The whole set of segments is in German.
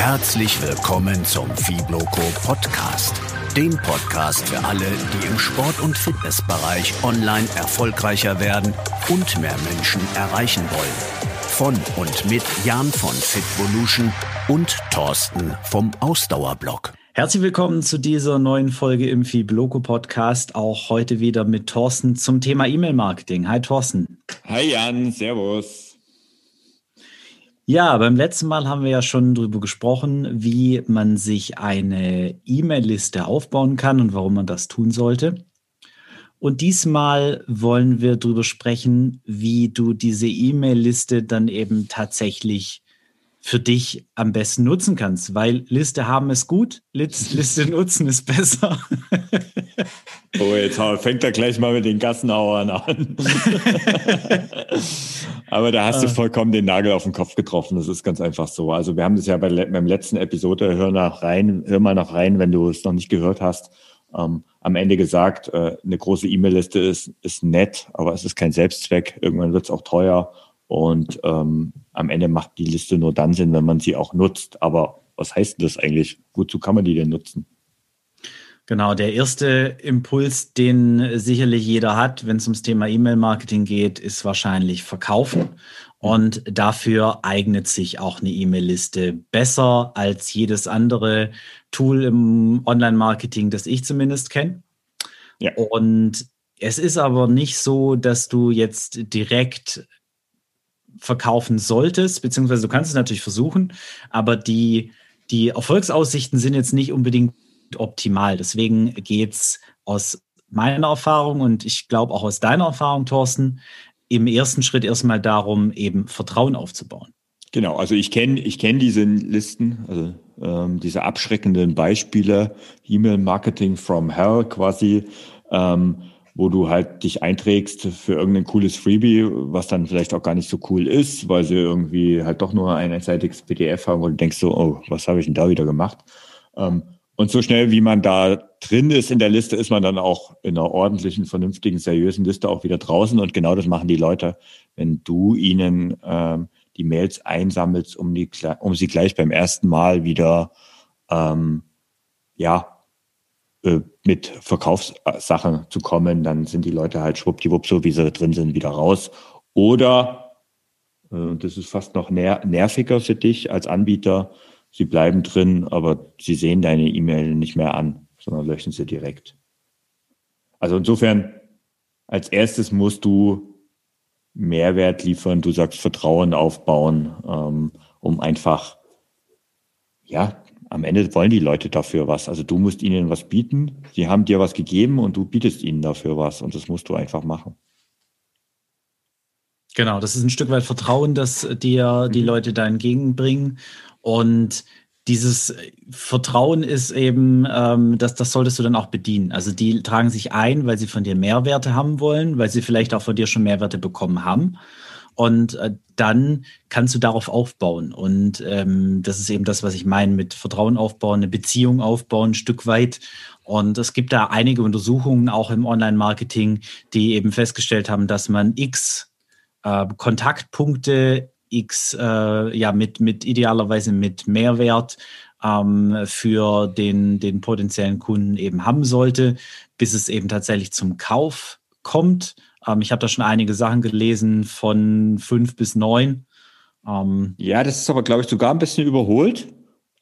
Herzlich willkommen zum Fibloco Podcast. Dem Podcast für alle, die im Sport- und Fitnessbereich online erfolgreicher werden und mehr Menschen erreichen wollen. Von und mit Jan von Fitvolution und Thorsten vom Ausdauerblock. Herzlich willkommen zu dieser neuen Folge im Fibloco Podcast. Auch heute wieder mit Thorsten zum Thema E-Mail-Marketing. Hi Thorsten. Hi Jan, Servus. Ja, beim letzten Mal haben wir ja schon darüber gesprochen, wie man sich eine E-Mail-Liste aufbauen kann und warum man das tun sollte. Und diesmal wollen wir darüber sprechen, wie du diese E-Mail-Liste dann eben tatsächlich für dich am besten nutzen kannst, weil Liste haben ist gut, Liste nutzen ist besser. Oh, jetzt fängt er gleich mal mit den Gassenhauern an. Aber da hast du ah. vollkommen den Nagel auf den Kopf getroffen. Das ist ganz einfach so. Also wir haben das ja bei, beim letzten Episode, hör nach rein, hör mal noch rein, wenn du es noch nicht gehört hast, ähm, am Ende gesagt, äh, eine große E-Mail-Liste ist, ist nett, aber es ist kein Selbstzweck. Irgendwann wird es auch teuer. Und ähm, am Ende macht die Liste nur dann Sinn, wenn man sie auch nutzt. Aber was heißt das eigentlich? Wozu kann man die denn nutzen? Genau, der erste Impuls, den sicherlich jeder hat, wenn es ums Thema E-Mail-Marketing geht, ist wahrscheinlich Verkaufen. Und dafür eignet sich auch eine E-Mail-Liste besser als jedes andere Tool im Online-Marketing, das ich zumindest kenne. Ja. Und es ist aber nicht so, dass du jetzt direkt verkaufen solltest, beziehungsweise du kannst es natürlich versuchen, aber die, die Erfolgsaussichten sind jetzt nicht unbedingt optimal. Deswegen geht es aus meiner Erfahrung und ich glaube auch aus deiner Erfahrung, Thorsten, im ersten Schritt erstmal darum, eben Vertrauen aufzubauen. Genau, also ich kenne ich kenn diese Listen, also ähm, diese abschreckenden Beispiele, E-Mail-Marketing from Hell quasi, ähm, wo du halt dich einträgst für irgendein cooles Freebie, was dann vielleicht auch gar nicht so cool ist, weil sie irgendwie halt doch nur ein einseitiges PDF haben, du denkst so, oh, was habe ich denn da wieder gemacht? Ähm, und so schnell, wie man da drin ist in der Liste, ist man dann auch in einer ordentlichen, vernünftigen, seriösen Liste auch wieder draußen. Und genau das machen die Leute, wenn du ihnen ähm, die Mails einsammelst, um, die, um sie gleich beim ersten Mal wieder ähm, ja, mit Verkaufssachen zu kommen, dann sind die Leute halt schwuppdiwupp, so wie sie drin sind, wieder raus. Oder, äh, das ist fast noch ner nerviger für dich als Anbieter, sie bleiben drin, aber sie sehen deine E-Mail nicht mehr an, sondern löschen sie direkt. Also insofern, als erstes musst du Mehrwert liefern, du sagst Vertrauen aufbauen, ähm, um einfach, ja, am Ende wollen die Leute dafür was. Also du musst ihnen was bieten, sie haben dir was gegeben und du bietest ihnen dafür was und das musst du einfach machen. Genau, das ist ein Stück weit Vertrauen, das dir die mhm. Leute da entgegenbringen. Und dieses Vertrauen ist eben, ähm, das, das solltest du dann auch bedienen. Also die tragen sich ein, weil sie von dir Mehrwerte haben wollen, weil sie vielleicht auch von dir schon Mehrwerte bekommen haben. Und äh, dann kannst du darauf aufbauen. Und ähm, das ist eben das, was ich meine mit Vertrauen aufbauen, eine Beziehung aufbauen, ein Stück weit. Und es gibt da einige Untersuchungen auch im Online-Marketing, die eben festgestellt haben, dass man x äh, Kontaktpunkte X äh, ja mit, mit idealerweise mit Mehrwert ähm, für den, den potenziellen Kunden eben haben sollte, bis es eben tatsächlich zum Kauf kommt. Ähm, ich habe da schon einige Sachen gelesen von fünf bis neun. Ähm, ja, das ist aber, glaube ich, sogar ein bisschen überholt.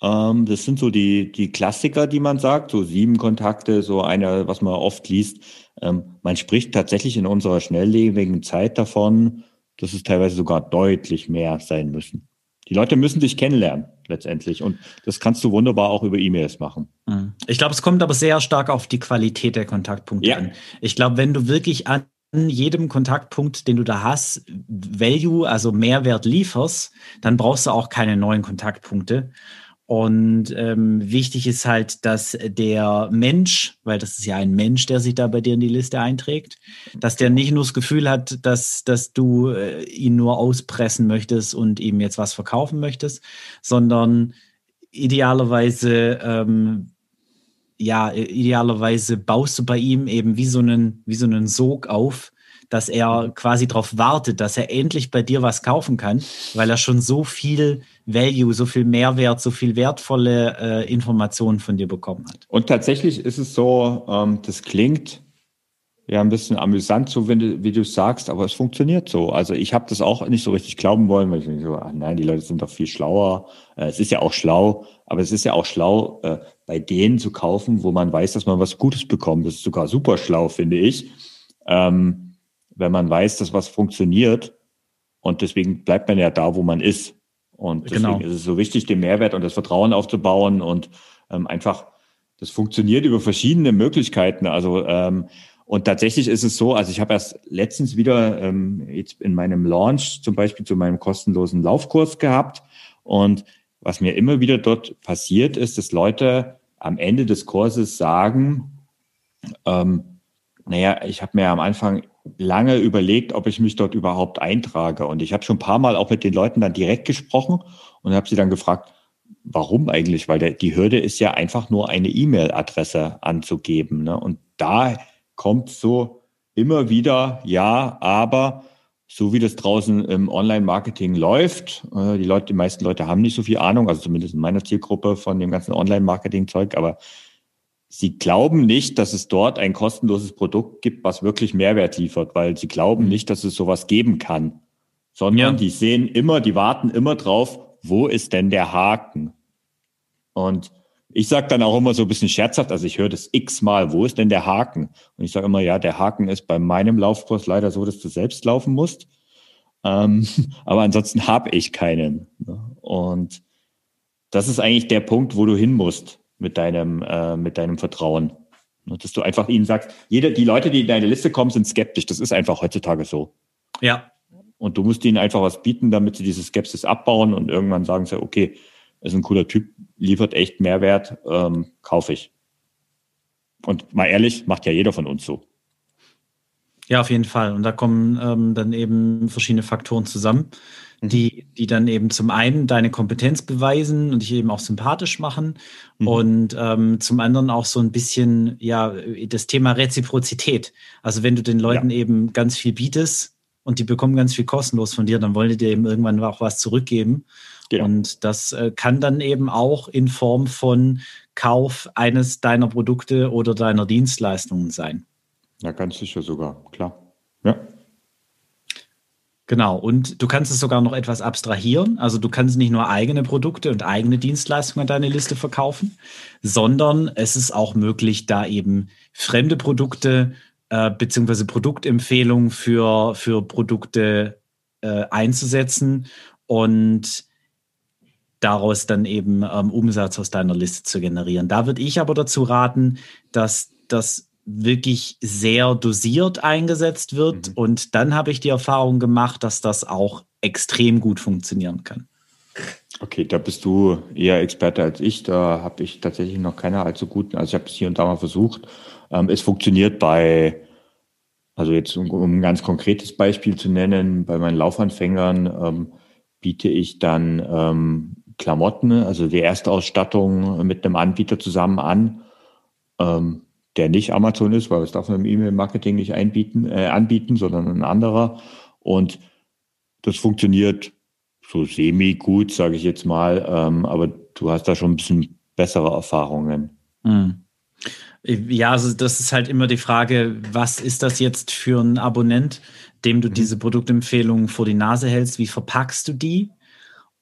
Ähm, das sind so die, die Klassiker, die man sagt, so sieben Kontakte, so eine, was man oft liest. Ähm, man spricht tatsächlich in unserer schnelllebigen Zeit davon, dass es teilweise sogar deutlich mehr sein müssen. Die Leute müssen dich kennenlernen letztendlich und das kannst du wunderbar auch über E-Mails machen. Mhm. Ich glaube, es kommt aber sehr stark auf die Qualität der Kontaktpunkte ja. an. Ich glaube, wenn du wirklich an jedem Kontaktpunkt, den du da hast, Value, also Mehrwert lieferst, dann brauchst du auch keine neuen Kontaktpunkte. Und ähm, wichtig ist halt, dass der Mensch, weil das ist ja ein Mensch, der sich da bei dir in die Liste einträgt, dass der nicht nur das Gefühl hat, dass, dass du äh, ihn nur auspressen möchtest und ihm jetzt was verkaufen möchtest, sondern idealerweise, ähm, ja, idealerweise baust du bei ihm eben wie so einen, wie so einen Sog auf, dass er quasi darauf wartet, dass er endlich bei dir was kaufen kann, weil er schon so viel Value, so viel Mehrwert, so viel wertvolle äh, Informationen von dir bekommen hat. Und tatsächlich ist es so, ähm, das klingt ja ein bisschen amüsant, so wenn du, wie du sagst, aber es funktioniert so. Also ich habe das auch nicht so richtig glauben wollen, weil ich mir so, ach nein, die Leute sind doch viel schlauer. Äh, es ist ja auch schlau, aber es ist ja auch schlau, äh, bei denen zu kaufen, wo man weiß, dass man was Gutes bekommt. Das ist sogar super schlau, finde ich. Ähm, wenn man weiß, dass was funktioniert. Und deswegen bleibt man ja da, wo man ist. Und deswegen genau. ist es so wichtig, den Mehrwert und das Vertrauen aufzubauen und ähm, einfach, das funktioniert über verschiedene Möglichkeiten. Also ähm, und tatsächlich ist es so, also ich habe erst letztens wieder ähm, jetzt in meinem Launch zum Beispiel zu meinem kostenlosen Laufkurs gehabt. Und was mir immer wieder dort passiert ist, dass Leute am Ende des Kurses sagen, ähm, naja, ich habe mir am Anfang lange überlegt, ob ich mich dort überhaupt eintrage. Und ich habe schon ein paar Mal auch mit den Leuten dann direkt gesprochen und habe sie dann gefragt, warum eigentlich? Weil der, die Hürde ist ja einfach nur eine E-Mail-Adresse anzugeben. Ne? Und da kommt so immer wieder, ja, aber so wie das draußen im Online-Marketing läuft, äh, die Leute, die meisten Leute haben nicht so viel Ahnung, also zumindest in meiner Zielgruppe von dem ganzen Online-Marketing-Zeug, aber sie glauben nicht, dass es dort ein kostenloses Produkt gibt, was wirklich Mehrwert liefert, weil sie glauben mhm. nicht, dass es sowas geben kann, sondern ja. die sehen immer, die warten immer drauf, wo ist denn der Haken? Und ich sage dann auch immer so ein bisschen scherzhaft, also ich höre das x-mal, wo ist denn der Haken? Und ich sage immer, ja, der Haken ist bei meinem Laufkurs leider so, dass du selbst laufen musst. Ähm, aber ansonsten habe ich keinen. Und das ist eigentlich der Punkt, wo du hin musst mit deinem, äh, mit deinem Vertrauen. Dass du einfach ihnen sagst, jede, die Leute, die in deine Liste kommen, sind skeptisch. Das ist einfach heutzutage so. Ja. Und du musst ihnen einfach was bieten, damit sie diese Skepsis abbauen und irgendwann sagen sie, okay, ist ein cooler Typ, liefert echt Mehrwert, ähm, kaufe ich. Und mal ehrlich, macht ja jeder von uns so. Ja, auf jeden Fall. Und da kommen ähm, dann eben verschiedene Faktoren zusammen, mhm. die, die dann eben zum einen deine Kompetenz beweisen und dich eben auch sympathisch machen mhm. und ähm, zum anderen auch so ein bisschen, ja, das Thema Reziprozität. Also wenn du den Leuten ja. eben ganz viel bietest und die bekommen ganz viel kostenlos von dir, dann wollen die dir eben irgendwann auch was zurückgeben. Genau. Und das äh, kann dann eben auch in Form von Kauf eines deiner Produkte oder deiner Dienstleistungen sein. Ja, ganz sicher sogar, klar. Ja. Genau, und du kannst es sogar noch etwas abstrahieren. Also du kannst nicht nur eigene Produkte und eigene Dienstleistungen an deine Liste verkaufen, sondern es ist auch möglich, da eben fremde Produkte äh, beziehungsweise Produktempfehlungen für, für Produkte äh, einzusetzen und daraus dann eben ähm, Umsatz aus deiner Liste zu generieren. Da würde ich aber dazu raten, dass das wirklich sehr dosiert eingesetzt wird. Mhm. Und dann habe ich die Erfahrung gemacht, dass das auch extrem gut funktionieren kann. Okay, da bist du eher Experte als ich. Da habe ich tatsächlich noch keine allzu guten. Also ich habe es hier und da mal versucht. Ähm, es funktioniert bei, also jetzt um, um, ein ganz konkretes Beispiel zu nennen, bei meinen Laufanfängern ähm, biete ich dann ähm, Klamotten, also die Erstausstattung mit einem Anbieter zusammen an, ähm, der nicht Amazon ist, weil das darf man im E-Mail-Marketing nicht einbieten, äh, anbieten, sondern ein anderer. Und das funktioniert so semi-gut, sage ich jetzt mal, ähm, aber du hast da schon ein bisschen bessere Erfahrungen. Mhm. Ja, also das ist halt immer die Frage, was ist das jetzt für ein Abonnent, dem du mhm. diese Produktempfehlungen vor die Nase hältst? Wie verpackst du die?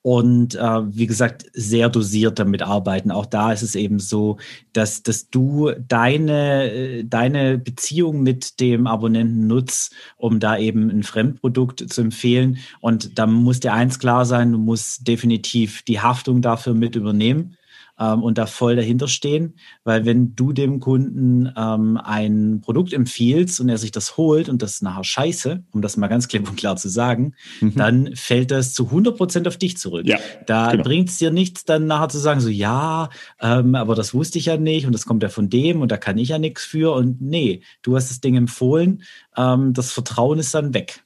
Und äh, wie gesagt, sehr dosiert damit arbeiten. Auch da ist es eben so, dass, dass du deine, deine Beziehung mit dem Abonnenten nutzt, um da eben ein Fremdprodukt zu empfehlen. Und da muss dir eins klar sein, du musst definitiv die Haftung dafür mit übernehmen ähm, und da voll dahinter stehen. Weil wenn du dem Kunden ähm, ein Produkt empfiehlst und er sich das holt und das ist nachher scheiße, um das mal ganz klipp und klar zu sagen, mhm. dann fällt das zu 100 Prozent auf dich zurück. Ja, da genau. bringt es dir nichts, dann nachher zu sagen, so ja, ähm, aber das wusste ich ja nicht und das kommt ja von dem und da kann ich ja nichts für. Und nee, du hast das Ding empfohlen, ähm, das Vertrauen ist dann weg.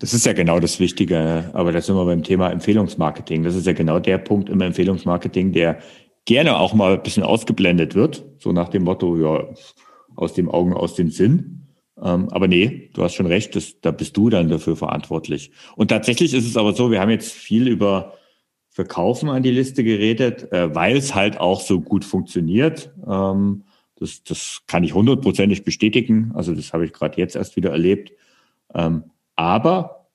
Das ist ja genau das Wichtige, aber da sind wir beim Thema Empfehlungsmarketing. Das ist ja genau der Punkt im Empfehlungsmarketing, der gerne auch mal ein bisschen ausgeblendet wird, so nach dem Motto, ja, aus dem Augen, aus dem Sinn. Ähm, aber nee, du hast schon recht, das, da bist du dann dafür verantwortlich. Und tatsächlich ist es aber so, wir haben jetzt viel über Verkaufen an die Liste geredet, äh, weil es halt auch so gut funktioniert. Ähm, das, das kann ich hundertprozentig bestätigen. Also das habe ich gerade jetzt erst wieder erlebt. Ähm, aber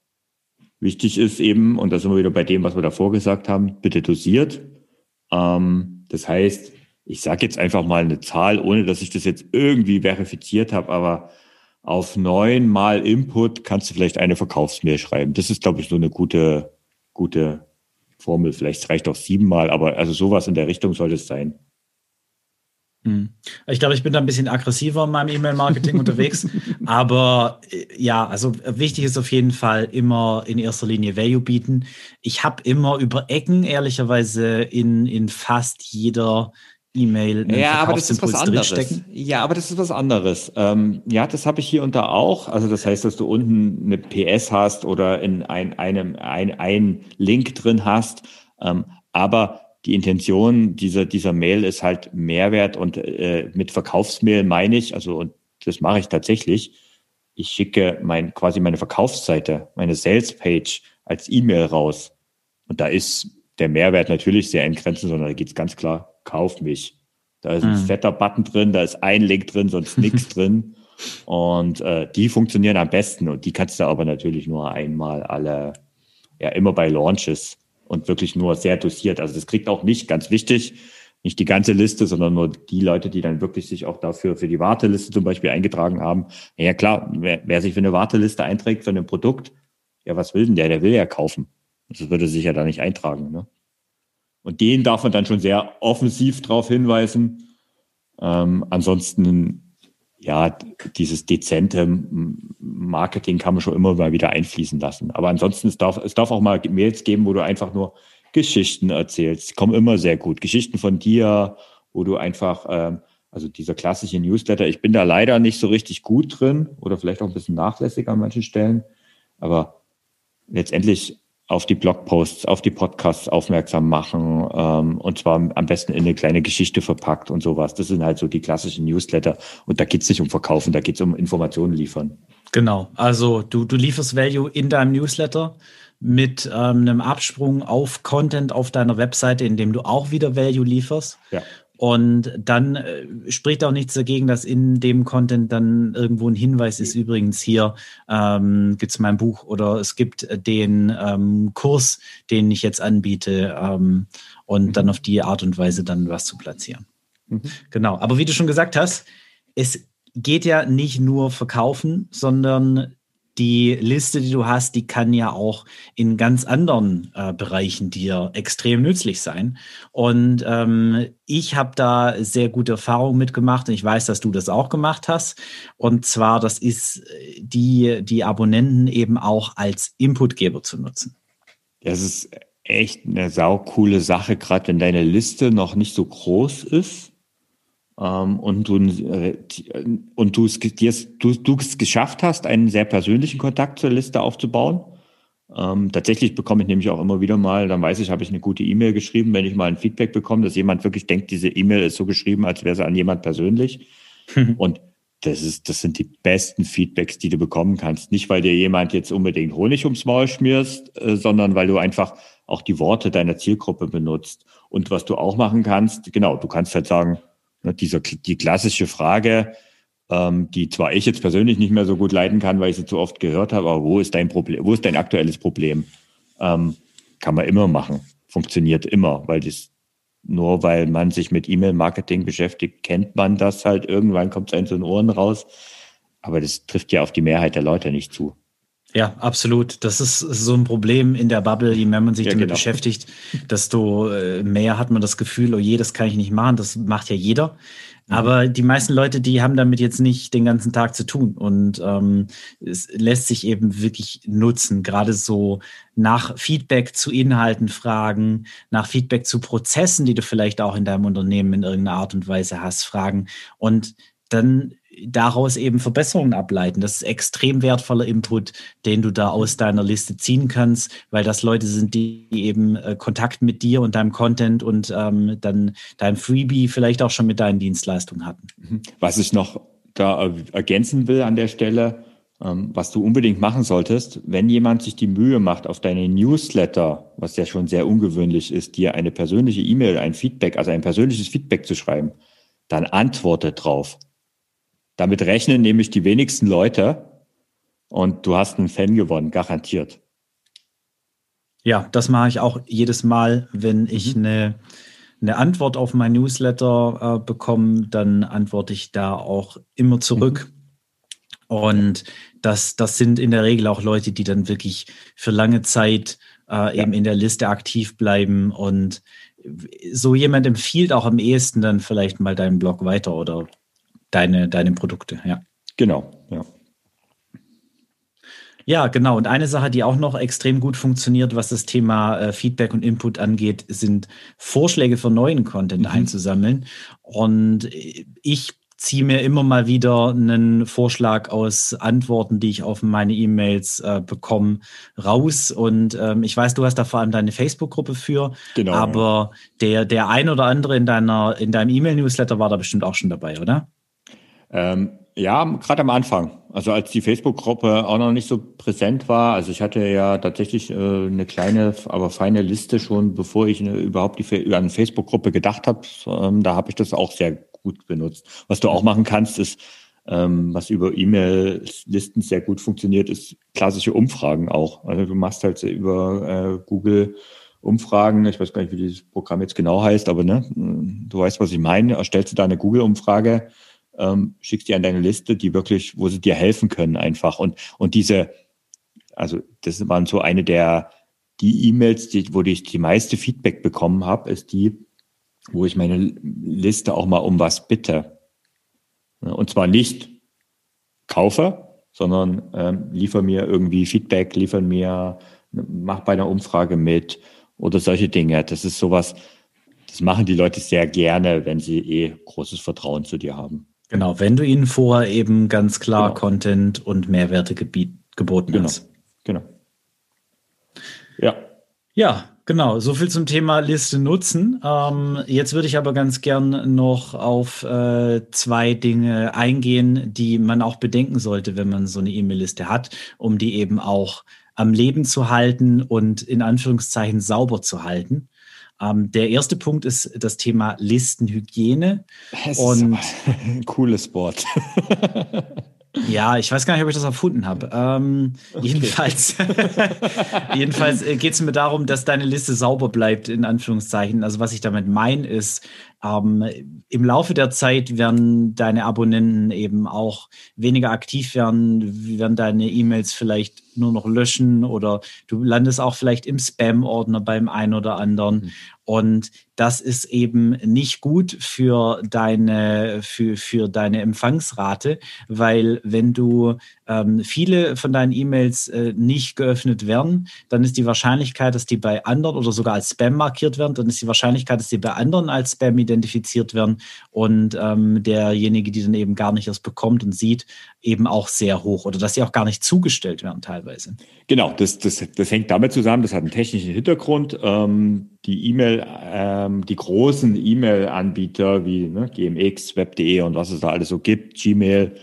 wichtig ist eben, und da sind wir wieder bei dem, was wir davor gesagt haben, bitte dosiert. Ähm, das heißt, ich sage jetzt einfach mal eine Zahl, ohne dass ich das jetzt irgendwie verifiziert habe, aber auf neun Mal Input kannst du vielleicht eine Verkaufsmail schreiben. Das ist, glaube ich, so eine gute, gute Formel. Vielleicht reicht auch siebenmal, aber also sowas in der Richtung sollte es sein. Hm. Ich glaube, ich bin da ein bisschen aggressiver in meinem E-Mail-Marketing unterwegs. Aber äh, ja, also wichtig ist auf jeden Fall immer in erster Linie Value bieten. Ich habe immer über Ecken, ehrlicherweise, in, in fast jeder E-Mail. Ja, aber das ist was anderes. Ja, aber das ist was anderes. Ähm, ja, das habe ich hier und da auch. Also das heißt, dass du unten eine PS hast oder in ein, einem ein, ein Link drin hast. Ähm, aber die Intention dieser dieser Mail ist halt Mehrwert und äh, mit Verkaufsmail meine ich, also und das mache ich tatsächlich. Ich schicke mein quasi meine Verkaufsseite, meine Sales Page als E-Mail raus. Und da ist der Mehrwert natürlich sehr in Grenzen, sondern da geht's ganz klar kauf mich. Da ist ein mhm. fetter Button drin, da ist ein Link drin, sonst nichts drin. Und äh, die funktionieren am besten und die kannst du aber natürlich nur einmal alle, ja, immer bei Launches und wirklich nur sehr dosiert. Also das kriegt auch nicht, ganz wichtig, nicht die ganze Liste, sondern nur die Leute, die dann wirklich sich auch dafür für die Warteliste zum Beispiel eingetragen haben. Ja klar, wer, wer sich für eine Warteliste einträgt für ein Produkt, ja, was will denn der? Der will ja kaufen. Das würde sich ja da nicht eintragen. Ne? Und den darf man dann schon sehr offensiv darauf hinweisen. Ähm, ansonsten, ja, dieses dezente Marketing kann man schon immer mal wieder einfließen lassen. Aber ansonsten, es darf, es darf auch mal Mails geben, wo du einfach nur Geschichten erzählst. Kommen immer sehr gut. Geschichten von dir, wo du einfach, ähm, also dieser klassische Newsletter, ich bin da leider nicht so richtig gut drin oder vielleicht auch ein bisschen nachlässig an manchen Stellen. Aber letztendlich auf die Blogposts, auf die Podcasts aufmerksam machen ähm, und zwar am besten in eine kleine Geschichte verpackt und sowas. Das sind halt so die klassischen Newsletter und da geht's nicht um Verkaufen, da geht's um Informationen liefern. Genau, also du, du lieferst Value in deinem Newsletter mit ähm, einem Absprung auf Content auf deiner Webseite, in dem du auch wieder Value lieferst. Ja. Und dann äh, spricht auch nichts dagegen, dass in dem Content dann irgendwo ein Hinweis ist. Übrigens hier ähm, gibt es mein Buch oder es gibt den ähm, Kurs, den ich jetzt anbiete ähm, und mhm. dann auf die Art und Weise dann was zu platzieren. Mhm. Genau. Aber wie du schon gesagt hast, es geht ja nicht nur verkaufen, sondern die Liste, die du hast, die kann ja auch in ganz anderen äh, Bereichen dir extrem nützlich sein. Und ähm, ich habe da sehr gute Erfahrungen mitgemacht und ich weiß, dass du das auch gemacht hast. Und zwar, das ist äh, die, die Abonnenten eben auch als Inputgeber zu nutzen. Das ist echt eine saukoole Sache, gerade wenn deine Liste noch nicht so groß ist ähm, und du äh, und du es du, du es geschafft hast, einen sehr persönlichen Kontakt zur Liste aufzubauen. Ähm, tatsächlich bekomme ich nämlich auch immer wieder mal, dann weiß ich, habe ich eine gute E-Mail geschrieben, wenn ich mal ein Feedback bekomme, dass jemand wirklich denkt, diese E-Mail ist so geschrieben, als wäre sie an jemand persönlich. und das ist, das sind die besten Feedbacks, die du bekommen kannst. Nicht, weil dir jemand jetzt unbedingt Honig ums Maul schmierst, äh, sondern weil du einfach auch die Worte deiner Zielgruppe benutzt. Und was du auch machen kannst, genau, du kannst halt sagen, dieser, die klassische Frage, ähm, die zwar ich jetzt persönlich nicht mehr so gut leiten kann, weil ich sie zu oft gehört habe, aber wo ist dein Problem, wo ist dein aktuelles Problem? Ähm, kann man immer machen. Funktioniert immer, weil das nur weil man sich mit E-Mail-Marketing beschäftigt, kennt man das halt. Irgendwann kommt es einem zu den Ohren raus. Aber das trifft ja auf die Mehrheit der Leute nicht zu. Ja, absolut. Das ist so ein Problem in der Bubble, je mehr man sich ja, damit genau. beschäftigt, desto äh, mehr hat man das Gefühl, oh je, das kann ich nicht machen, das macht ja jeder. Mhm. Aber die meisten Leute, die haben damit jetzt nicht den ganzen Tag zu tun. Und ähm, es lässt sich eben wirklich nutzen, gerade so nach Feedback zu Inhalten fragen, nach Feedback zu Prozessen, die du vielleicht auch in deinem Unternehmen in irgendeiner Art und Weise hast, fragen. Und dann daraus eben Verbesserungen ableiten. Das ist extrem wertvoller Input, den du da aus deiner Liste ziehen kannst, weil das Leute sind, die eben äh, Kontakt mit dir und deinem Content und ähm, dann deinem Freebie vielleicht auch schon mit deinen Dienstleistungen hatten. Mhm. Was ich noch da ergänzen will an der Stelle, ähm, was du unbedingt machen solltest, wenn jemand sich die Mühe macht, auf deine Newsletter, was ja schon sehr ungewöhnlich ist, dir eine persönliche E-Mail, ein Feedback, also ein persönliches Feedback zu schreiben, dann antworte drauf. Damit rechnen nämlich die wenigsten Leute und du hast einen Fan gewonnen, garantiert. Ja, das mache ich auch jedes Mal, wenn ich mhm. eine, eine Antwort auf mein Newsletter äh, bekomme, dann antworte ich da auch immer zurück. Mhm. Und das, das sind in der Regel auch Leute, die dann wirklich für lange Zeit äh, eben in der Liste aktiv bleiben. Und so jemand empfiehlt auch am ehesten dann vielleicht mal deinen Blog weiter oder deine, deine Produkte, ja. Genau, ja. Ja, genau. Und eine Sache, die auch noch extrem gut funktioniert, was das Thema äh, Feedback und Input angeht, sind Vorschläge für neuen Content mhm. einzusammeln. Und ich ziehe mir immer mal wieder einen Vorschlag aus Antworten, die ich auf meine E-Mails äh, bekomme, raus. Und ähm, ich weiß, du hast da vor allem deine Facebook-Gruppe für. Genau. Aber der, der ein oder andere in deiner, in deinem E-Mail-Newsletter war da bestimmt auch schon dabei, oder? Ähm, ja, gerade am Anfang. Also als die Facebook-Gruppe auch noch nicht so präsent war. Also ich hatte ja tatsächlich äh, eine kleine, aber feine Liste schon, bevor ich eine, überhaupt die, an eine Facebook-Gruppe gedacht habe. Ähm, da habe ich das auch sehr gut benutzt. Was du auch machen kannst, ist, ähm, was über E-Mail-Listen sehr gut funktioniert, ist klassische Umfragen auch. Also du machst halt über äh, Google Umfragen, ich weiß gar nicht, wie dieses Programm jetzt genau heißt, aber ne, du weißt, was ich meine, erstellst du da eine Google-Umfrage ähm, schickst die an deine Liste, die wirklich, wo sie dir helfen können einfach. Und, und diese, also das waren so eine der, die E-Mails, die, wo ich die meiste Feedback bekommen habe, ist die, wo ich meine Liste auch mal um was bitte. Und zwar nicht kaufe, sondern ähm, liefer mir irgendwie Feedback, liefer mir, mach bei einer Umfrage mit oder solche Dinge. Das ist sowas, das machen die Leute sehr gerne, wenn sie eh großes Vertrauen zu dir haben. Genau, wenn du ihnen vorher eben ganz klar genau. Content und Mehrwerte geboten genau. hast. Genau. Ja. Ja, genau. So viel zum Thema Liste nutzen. Ähm, jetzt würde ich aber ganz gern noch auf äh, zwei Dinge eingehen, die man auch bedenken sollte, wenn man so eine E-Mail-Liste hat, um die eben auch am Leben zu halten und in Anführungszeichen sauber zu halten. Ähm, der erste Punkt ist das Thema Listenhygiene. Das und ist ein cooles Wort. Ja, ich weiß gar nicht, ob ich das erfunden habe. Ähm, okay. Jedenfalls, jedenfalls äh, geht es mir darum, dass deine Liste sauber bleibt, in Anführungszeichen. Also was ich damit meine, ist, ähm, im Laufe der Zeit werden deine Abonnenten eben auch weniger aktiv werden, werden deine E-Mails vielleicht nur noch löschen oder du landest auch vielleicht im Spam-Ordner beim einen oder anderen. Mhm. Und das ist eben nicht gut für deine, für, für deine Empfangsrate, weil wenn du ähm, viele von deinen E-Mails äh, nicht geöffnet werden, dann ist die Wahrscheinlichkeit, dass die bei anderen oder sogar als Spam markiert werden, dann ist die Wahrscheinlichkeit, dass die bei anderen als Spam identifiziert werden und ähm, derjenige, die dann eben gar nicht erst bekommt und sieht, eben auch sehr hoch oder dass sie auch gar nicht zugestellt werden teilweise. Genau, das, das, das hängt damit zusammen, das hat einen technischen Hintergrund. Ähm, die E-Mail, ähm, die großen E-Mail-Anbieter wie ne, GMX, Web.de und was es da alles so gibt, Gmail,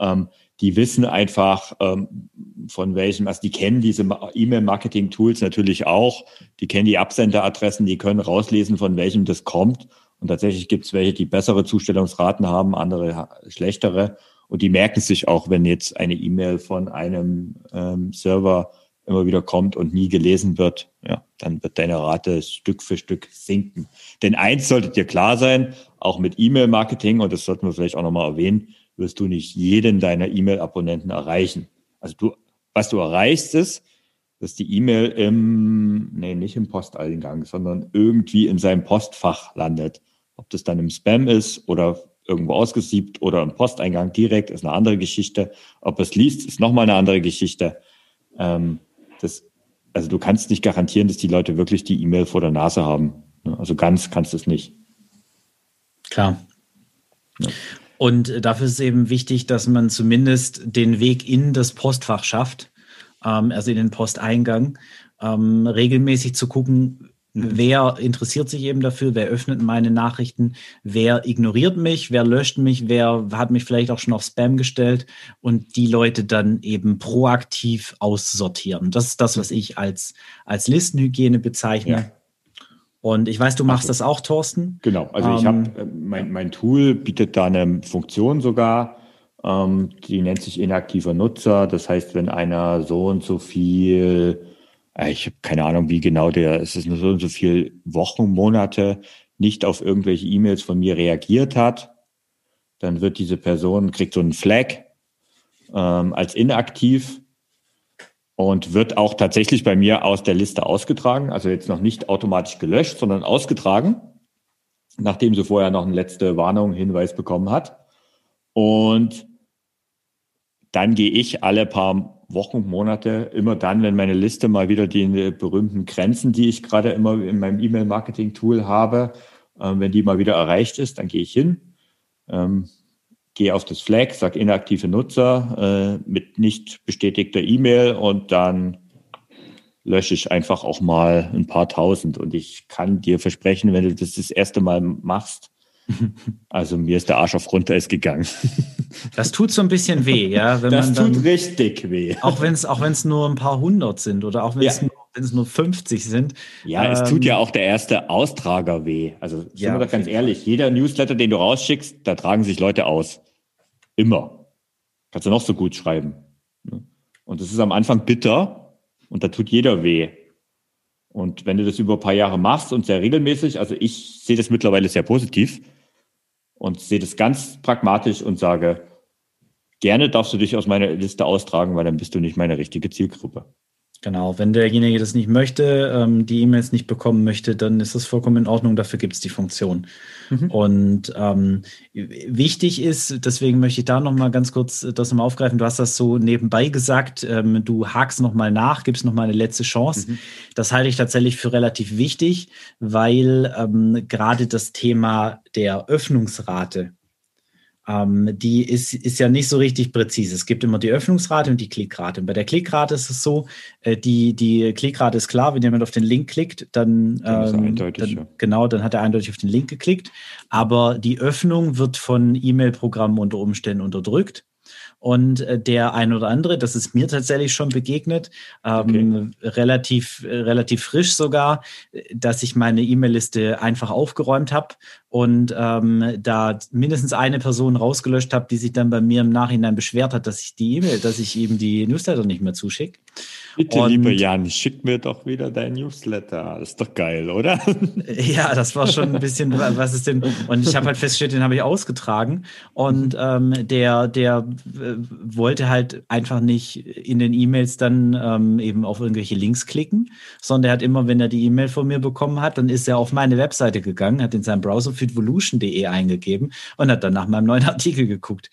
ähm, die wissen einfach ähm, von welchem, also die kennen diese E-Mail-Marketing-Tools natürlich auch, die kennen die Absenderadressen, die können rauslesen, von welchem das kommt. Und tatsächlich gibt es welche, die bessere Zustellungsraten haben, andere schlechtere. Und die merken sich auch, wenn jetzt eine E-Mail von einem ähm, Server immer wieder kommt und nie gelesen wird, ja, dann wird deine Rate Stück für Stück sinken. Denn eins sollte dir klar sein, auch mit E-Mail-Marketing, und das sollten wir vielleicht auch nochmal erwähnen, wirst du nicht jeden deiner E-Mail-Abonnenten erreichen. Also du, was du erreichst ist, dass die E-Mail im, nee, nicht im Posteingang, sondern irgendwie in seinem Postfach landet. Ob das dann im Spam ist oder irgendwo ausgesiebt oder im Posteingang direkt, ist eine andere Geschichte. Ob es liest, ist nochmal eine andere Geschichte. Ähm, das, also du kannst nicht garantieren, dass die Leute wirklich die E-Mail vor der Nase haben. Also ganz kannst du es nicht. Klar. Ja. Und dafür ist es eben wichtig, dass man zumindest den Weg in das Postfach schafft, ähm, also in den Posteingang, ähm, regelmäßig zu gucken, wer interessiert sich eben dafür, wer öffnet meine Nachrichten, wer ignoriert mich, wer löscht mich, wer hat mich vielleicht auch schon auf Spam gestellt und die Leute dann eben proaktiv aussortieren. Das ist das, was ich als, als Listenhygiene bezeichne. Ja. Und ich weiß, du machst also, das auch, Thorsten. Genau, also ich habe, ähm, äh, mein, mein Tool bietet da eine Funktion sogar, ähm, die nennt sich inaktiver Nutzer. Das heißt, wenn einer so und so viel ich habe keine Ahnung, wie genau der, es ist nur so und so viel Wochen, Monate nicht auf irgendwelche E-Mails von mir reagiert hat, dann wird diese Person, kriegt so einen Flag ähm, als inaktiv und wird auch tatsächlich bei mir aus der Liste ausgetragen, also jetzt noch nicht automatisch gelöscht, sondern ausgetragen, nachdem sie vorher noch eine letzte Warnung, Hinweis bekommen hat. Und dann gehe ich alle paar Wochen, Monate, immer dann, wenn meine Liste mal wieder die berühmten Grenzen, die ich gerade immer in meinem E-Mail-Marketing-Tool habe, äh, wenn die mal wieder erreicht ist, dann gehe ich hin, ähm, gehe auf das Flag, sage inaktive Nutzer äh, mit nicht bestätigter E-Mail und dann lösche ich einfach auch mal ein paar tausend. Und ich kann dir versprechen, wenn du das das erste Mal machst, also mir ist der Arsch auf Grundeis gegangen. Das tut so ein bisschen weh, ja. Wenn das man tut richtig weh. Auch wenn es auch wenn's nur ein paar hundert sind oder auch wenn es ja. nur, nur 50 sind. Ja, ähm, es tut ja auch der erste Austrager weh. Also sind ja, wir doch ganz ehrlich, jeder Newsletter, den du rausschickst, da tragen sich Leute aus. Immer. Kannst du noch so gut schreiben. Ne? Und das ist am Anfang bitter und da tut jeder weh. Und wenn du das über ein paar Jahre machst und sehr regelmäßig, also ich sehe das mittlerweile sehr positiv, und sehe das ganz pragmatisch und sage, gerne darfst du dich aus meiner Liste austragen, weil dann bist du nicht meine richtige Zielgruppe. Genau, wenn derjenige das nicht möchte, ähm, die E-Mails nicht bekommen möchte, dann ist das vollkommen in Ordnung, dafür gibt es die Funktion. Mhm. Und ähm, wichtig ist, deswegen möchte ich da nochmal ganz kurz das nochmal aufgreifen, du hast das so nebenbei gesagt, ähm, du hakst nochmal nach, gibst nochmal eine letzte Chance. Mhm. Das halte ich tatsächlich für relativ wichtig, weil ähm, gerade das Thema der Öffnungsrate ähm, die ist, ist ja nicht so richtig präzise. Es gibt immer die Öffnungsrate und die Klickrate. Und bei der Klickrate ist es so, äh, die, die Klickrate ist klar, wenn jemand auf den Link klickt, dann, ähm, dann ja. genau, dann hat er eindeutig auf den Link geklickt. Aber die Öffnung wird von E-Mail-Programmen unter Umständen unterdrückt. Und äh, der ein oder andere, das ist mir tatsächlich schon begegnet, ähm, okay. relativ, relativ frisch sogar, dass ich meine E-Mail-Liste einfach aufgeräumt habe und ähm, da mindestens eine Person rausgelöscht habe, die sich dann bei mir im Nachhinein beschwert hat, dass ich die E-Mail, dass ich eben die Newsletter nicht mehr zuschicke. Bitte, und, lieber Jan, schick mir doch wieder dein Newsletter. Das ist doch geil, oder? Ja, das war schon ein bisschen, was ist denn? Und ich habe halt festgestellt, den habe ich ausgetragen. Und ähm, der, der äh, wollte halt einfach nicht in den E-Mails dann ähm, eben auf irgendwelche Links klicken, sondern er hat immer, wenn er die E-Mail von mir bekommen hat, dann ist er auf meine Webseite gegangen, hat in seinem Browser fitvolution.de eingegeben und hat dann nach meinem neuen Artikel geguckt.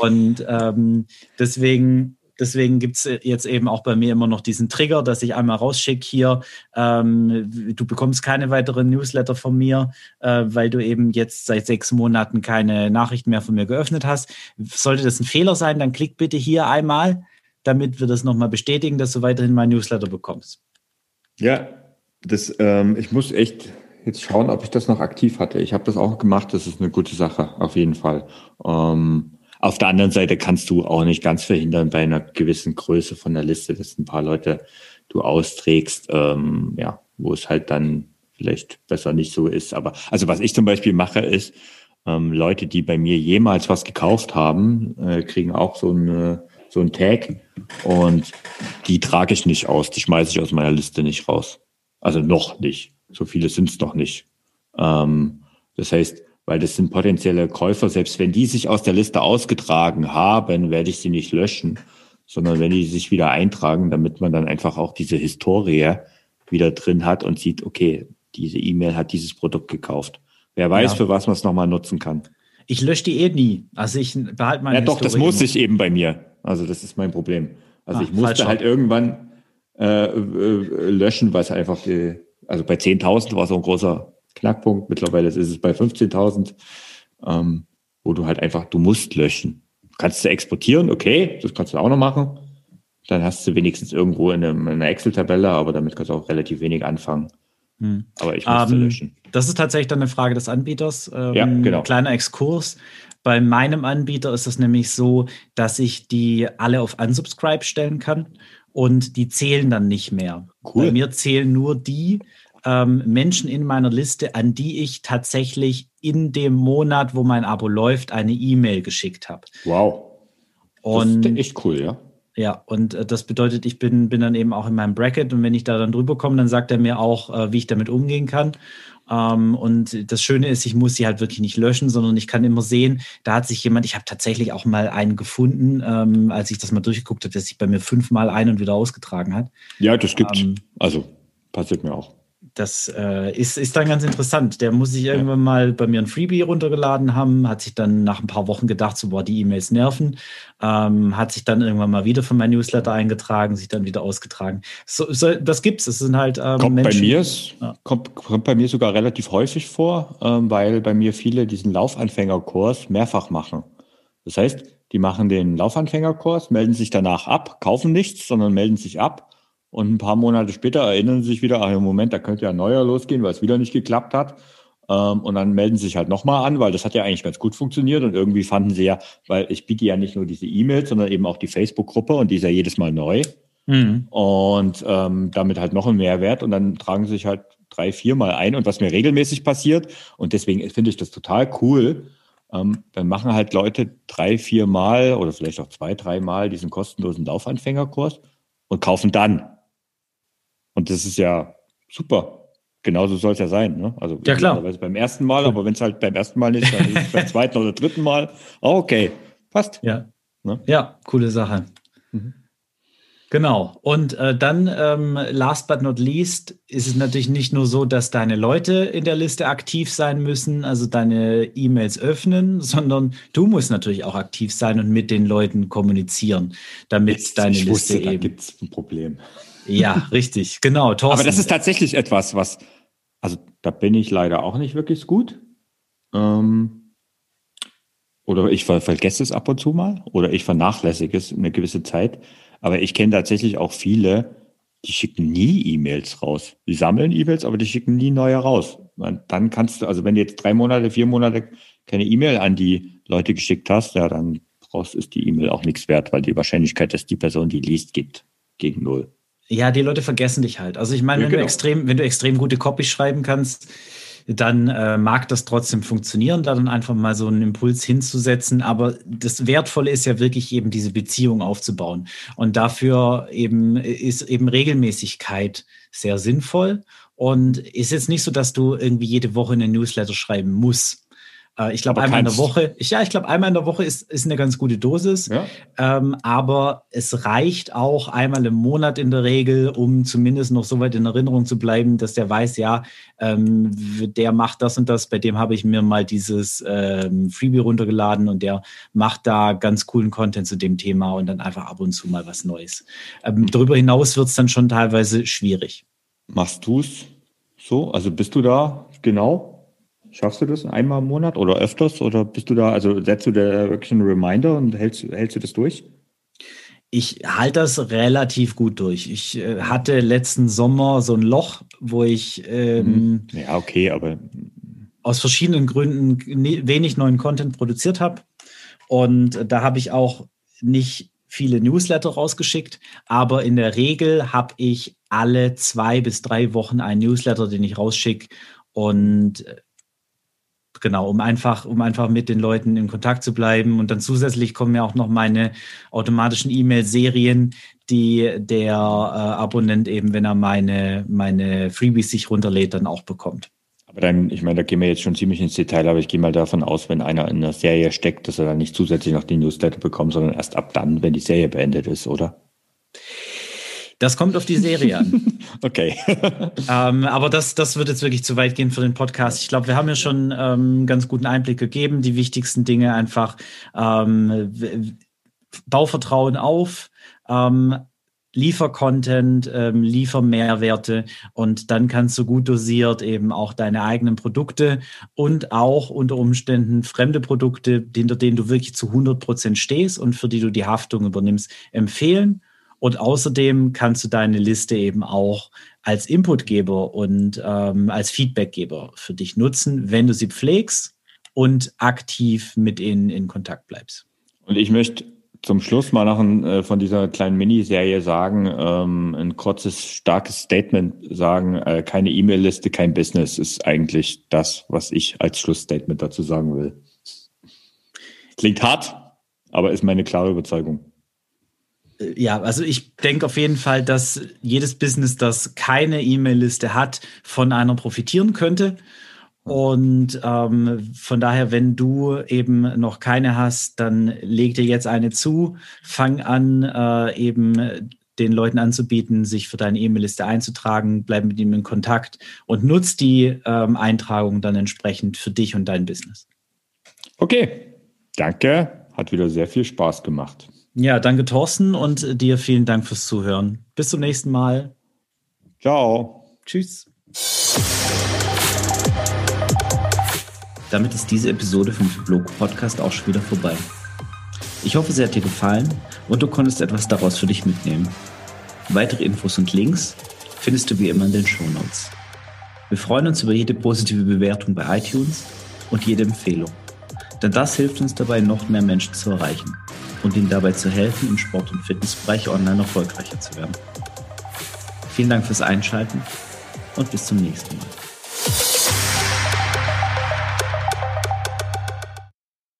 Und ähm, deswegen Deswegen gibt es jetzt eben auch bei mir immer noch diesen Trigger, dass ich einmal rausschicke hier, ähm, du bekommst keine weiteren Newsletter von mir, äh, weil du eben jetzt seit sechs Monaten keine Nachrichten mehr von mir geöffnet hast. Sollte das ein Fehler sein, dann klick bitte hier einmal, damit wir das nochmal bestätigen, dass du weiterhin mein Newsletter bekommst. Ja, das, ähm, ich muss echt jetzt schauen, ob ich das noch aktiv hatte. Ich habe das auch gemacht, das ist eine gute Sache, auf jeden Fall. Ähm, auf der anderen Seite kannst du auch nicht ganz verhindern bei einer gewissen Größe von der Liste, dass ein paar Leute du austrägst, ähm, ja, wo es halt dann vielleicht besser nicht so ist. Aber also was ich zum Beispiel mache, ist, ähm, Leute, die bei mir jemals was gekauft haben, äh, kriegen auch so eine so ein Tag und die trage ich nicht aus, die schmeiße ich aus meiner Liste nicht raus. Also noch nicht. So viele sind es noch nicht. Ähm, das heißt, weil das sind potenzielle Käufer, selbst wenn die sich aus der Liste ausgetragen haben, werde ich sie nicht löschen, sondern wenn die sich wieder eintragen, damit man dann einfach auch diese Historie wieder drin hat und sieht, okay, diese E-Mail hat dieses Produkt gekauft. Wer weiß, ja. für was man es nochmal nutzen kann. Ich lösche die eh nie. Also ich behalte meine Ja, doch, Historie das muss ich eben bei mir. Also das ist mein Problem. Also ah, ich musste halt irgendwann äh, äh, löschen, weil es einfach, äh, also bei 10.000 war so ein großer Knackpunkt. Mittlerweile ist es bei 15.000, ähm, wo du halt einfach, du musst löschen. Kannst du exportieren, okay, das kannst du auch noch machen. Dann hast du wenigstens irgendwo in, einem, in einer Excel-Tabelle, aber damit kannst du auch relativ wenig anfangen. Hm. Aber ich muss ähm, löschen. Das ist tatsächlich dann eine Frage des Anbieters. Ähm, ja, genau. Kleiner Exkurs. Bei meinem Anbieter ist es nämlich so, dass ich die alle auf Unsubscribe stellen kann und die zählen dann nicht mehr. Cool. Bei mir zählen nur die ähm, Menschen in meiner Liste, an die ich tatsächlich in dem Monat, wo mein Abo läuft, eine E-Mail geschickt habe. Wow. Und das ist echt cool, ja. Ja, und äh, das bedeutet, ich bin, bin dann eben auch in meinem Bracket und wenn ich da dann drüber komme, dann sagt er mir auch, äh, wie ich damit umgehen kann. Ähm, und das Schöne ist, ich muss sie halt wirklich nicht löschen, sondern ich kann immer sehen, da hat sich jemand, ich habe tatsächlich auch mal einen gefunden, ähm, als ich das mal durchgeguckt habe, der sich bei mir fünfmal ein- und wieder ausgetragen hat. Ja, das gibt's. Ähm, also passiert mir auch das äh, ist, ist dann ganz interessant. Der muss sich irgendwann mal bei mir ein Freebie runtergeladen haben, hat sich dann nach ein paar Wochen gedacht, so, boah, die E-Mails nerven, ähm, hat sich dann irgendwann mal wieder von meinem Newsletter eingetragen, sich dann wieder ausgetragen. So, so, das gibt's. Es sind halt ähm, kommt Menschen, bei mir ja. kommt, kommt bei mir sogar relativ häufig vor, ähm, weil bei mir viele diesen Laufanfängerkurs mehrfach machen. Das heißt, die machen den Laufanfängerkurs, melden sich danach ab, kaufen nichts, sondern melden sich ab und ein paar Monate später erinnern sie sich wieder, ach, im Moment, da könnte ja ein neuer losgehen, weil es wieder nicht geklappt hat. Ähm, und dann melden sie sich halt nochmal an, weil das hat ja eigentlich ganz gut funktioniert. Und irgendwie fanden sie ja, weil ich biete ja nicht nur diese E-Mails, sondern eben auch die Facebook-Gruppe und die ist ja jedes Mal neu. Mhm. Und ähm, damit halt noch ein Mehrwert. Und dann tragen sie sich halt drei, viermal ein. Und was mir regelmäßig passiert, und deswegen finde ich das total cool, ähm, dann machen halt Leute drei, vier Mal oder vielleicht auch zwei, dreimal diesen kostenlosen Laufanfängerkurs und kaufen dann und das ist ja super. Genauso soll es ja sein. Ne? Also ja, klar. beim ersten Mal, aber wenn es halt beim ersten Mal nicht, dann ist es beim zweiten oder dritten Mal. Oh, okay, passt. Ja, ne? ja coole Sache. Mhm. Genau. Und äh, dann, ähm, last but not least, ist es natürlich nicht nur so, dass deine Leute in der Liste aktiv sein müssen, also deine E-Mails öffnen, sondern du musst natürlich auch aktiv sein und mit den Leuten kommunizieren, damit Jetzt, deine Liste wusste, eben. Da gibt es ein Problem. Ja, richtig, genau. Thorsten. Aber das ist tatsächlich etwas, was, also da bin ich leider auch nicht wirklich gut. Ähm, oder ich ver vergesse es ab und zu mal oder ich vernachlässige es eine gewisse Zeit. Aber ich kenne tatsächlich auch viele, die schicken nie E-Mails raus. Die sammeln E-Mails, aber die schicken nie neue raus. Dann kannst du, also wenn du jetzt drei Monate, vier Monate keine E-Mail an die Leute geschickt hast, ja, dann brauchst, ist die E-Mail auch nichts wert, weil die Wahrscheinlichkeit, dass die Person die liest, geht gegen null. Ja, die Leute vergessen dich halt. Also ich meine, ja, wenn genau. du extrem, wenn du extrem gute Copy schreiben kannst, dann äh, mag das trotzdem funktionieren, da dann einfach mal so einen Impuls hinzusetzen. Aber das Wertvolle ist ja wirklich eben diese Beziehung aufzubauen. Und dafür eben ist eben Regelmäßigkeit sehr sinnvoll. Und ist jetzt nicht so, dass du irgendwie jede Woche eine Newsletter schreiben musst. Äh, ich glaube, einmal in der Woche, ich, ja, ich glaube, einmal in der Woche ist, ist eine ganz gute Dosis. Ja. Ähm, aber es reicht auch einmal im Monat in der Regel, um zumindest noch so weit in Erinnerung zu bleiben, dass der weiß, ja, ähm, der macht das und das, bei dem habe ich mir mal dieses ähm, Freebie runtergeladen und der macht da ganz coolen Content zu dem Thema und dann einfach ab und zu mal was Neues. Ähm, darüber hinaus wird es dann schon teilweise schwierig. Machst du es so? Also bist du da genau? Schaffst du das einmal im Monat oder öfters? Oder bist du da, also setzt du da wirklich einen Reminder und hältst, hältst du das durch? Ich halte das relativ gut durch. Ich äh, hatte letzten Sommer so ein Loch, wo ich ähm, mhm. ja okay, aber aus verschiedenen Gründen wenig neuen Content produziert habe und da habe ich auch nicht viele Newsletter rausgeschickt, aber in der Regel habe ich alle zwei bis drei Wochen einen Newsletter, den ich rausschicke und genau, um einfach, um einfach mit den Leuten in Kontakt zu bleiben. Und dann zusätzlich kommen ja auch noch meine automatischen E-Mail-Serien, die der äh, Abonnent eben, wenn er meine, meine Freebies sich runterlädt, dann auch bekommt. Aber dann, ich meine, da gehen wir jetzt schon ziemlich ins Detail, aber ich gehe mal davon aus, wenn einer in einer Serie steckt, dass er dann nicht zusätzlich noch die Newsletter bekommt, sondern erst ab dann, wenn die Serie beendet ist, oder? Das kommt auf die Serie an. okay. ähm, aber das, das wird jetzt wirklich zu weit gehen für den Podcast. Ich glaube, wir haben ja schon ähm, ganz guten Einblick gegeben. Die wichtigsten Dinge einfach ähm, Bauvertrauen auf, ähm, liefer Content, ähm, liefer Mehrwerte und dann kannst du gut dosiert eben auch deine eigenen Produkte und auch unter Umständen fremde Produkte, hinter denen du wirklich zu 100 Prozent stehst und für die du die Haftung übernimmst, empfehlen Und außerdem kannst du deine Liste eben auch als Inputgeber und ähm, als Feedbackgeber für dich nutzen, wenn du sie pflegst und aktiv mit ihnen in Kontakt bleibst. Und ich möchte zum Schluss mal noch ein, äh, von dieser kleinen Miniserie sagen, ähm, ein kurzes, starkes Statement sagen, äh, keine E-Mail-Liste, kein Business ist eigentlich das, was ich als Schlussstatement dazu sagen will. Klingt hart, aber ist meine klare Überzeugung. Äh, ja, also ich denke auf jeden Fall, dass jedes Business, das keine E-Mail-Liste hat, von einer profitieren könnte. Und ähm, von daher, wenn du eben noch keine hast, dann leg dir jetzt eine zu, fang an, äh, eben den Leuten anzubieten, sich für deine E-Mail-Liste einzutragen, bleib mit ihm in Kontakt und nutz die ähm, Eintragung dann entsprechend für dich und dein Business. Okay, danke, hat wieder sehr viel Spaß gemacht. Ja, danke Thorsten und dir vielen Dank fürs Zuhören. Bis zum nächsten Mal. Ciao. Tschüss. Damit ist diese Episode vom Blog Podcast auch schon wieder vorbei. Ich hoffe, sie hat dir gefallen und du konntest etwas daraus für dich mitnehmen. Weitere Infos und Links findest du wie immer in den Show Notes. Wir freuen uns über jede positive Bewertung bei iTunes und jede Empfehlung. Denn das hilft uns dabei, noch mehr Menschen zu erreichen und ihnen dabei zu helfen, im Sport- und Fitnessbereich online erfolgreicher zu werden. Vielen Dank fürs Einschalten und bis zum nächsten Mal.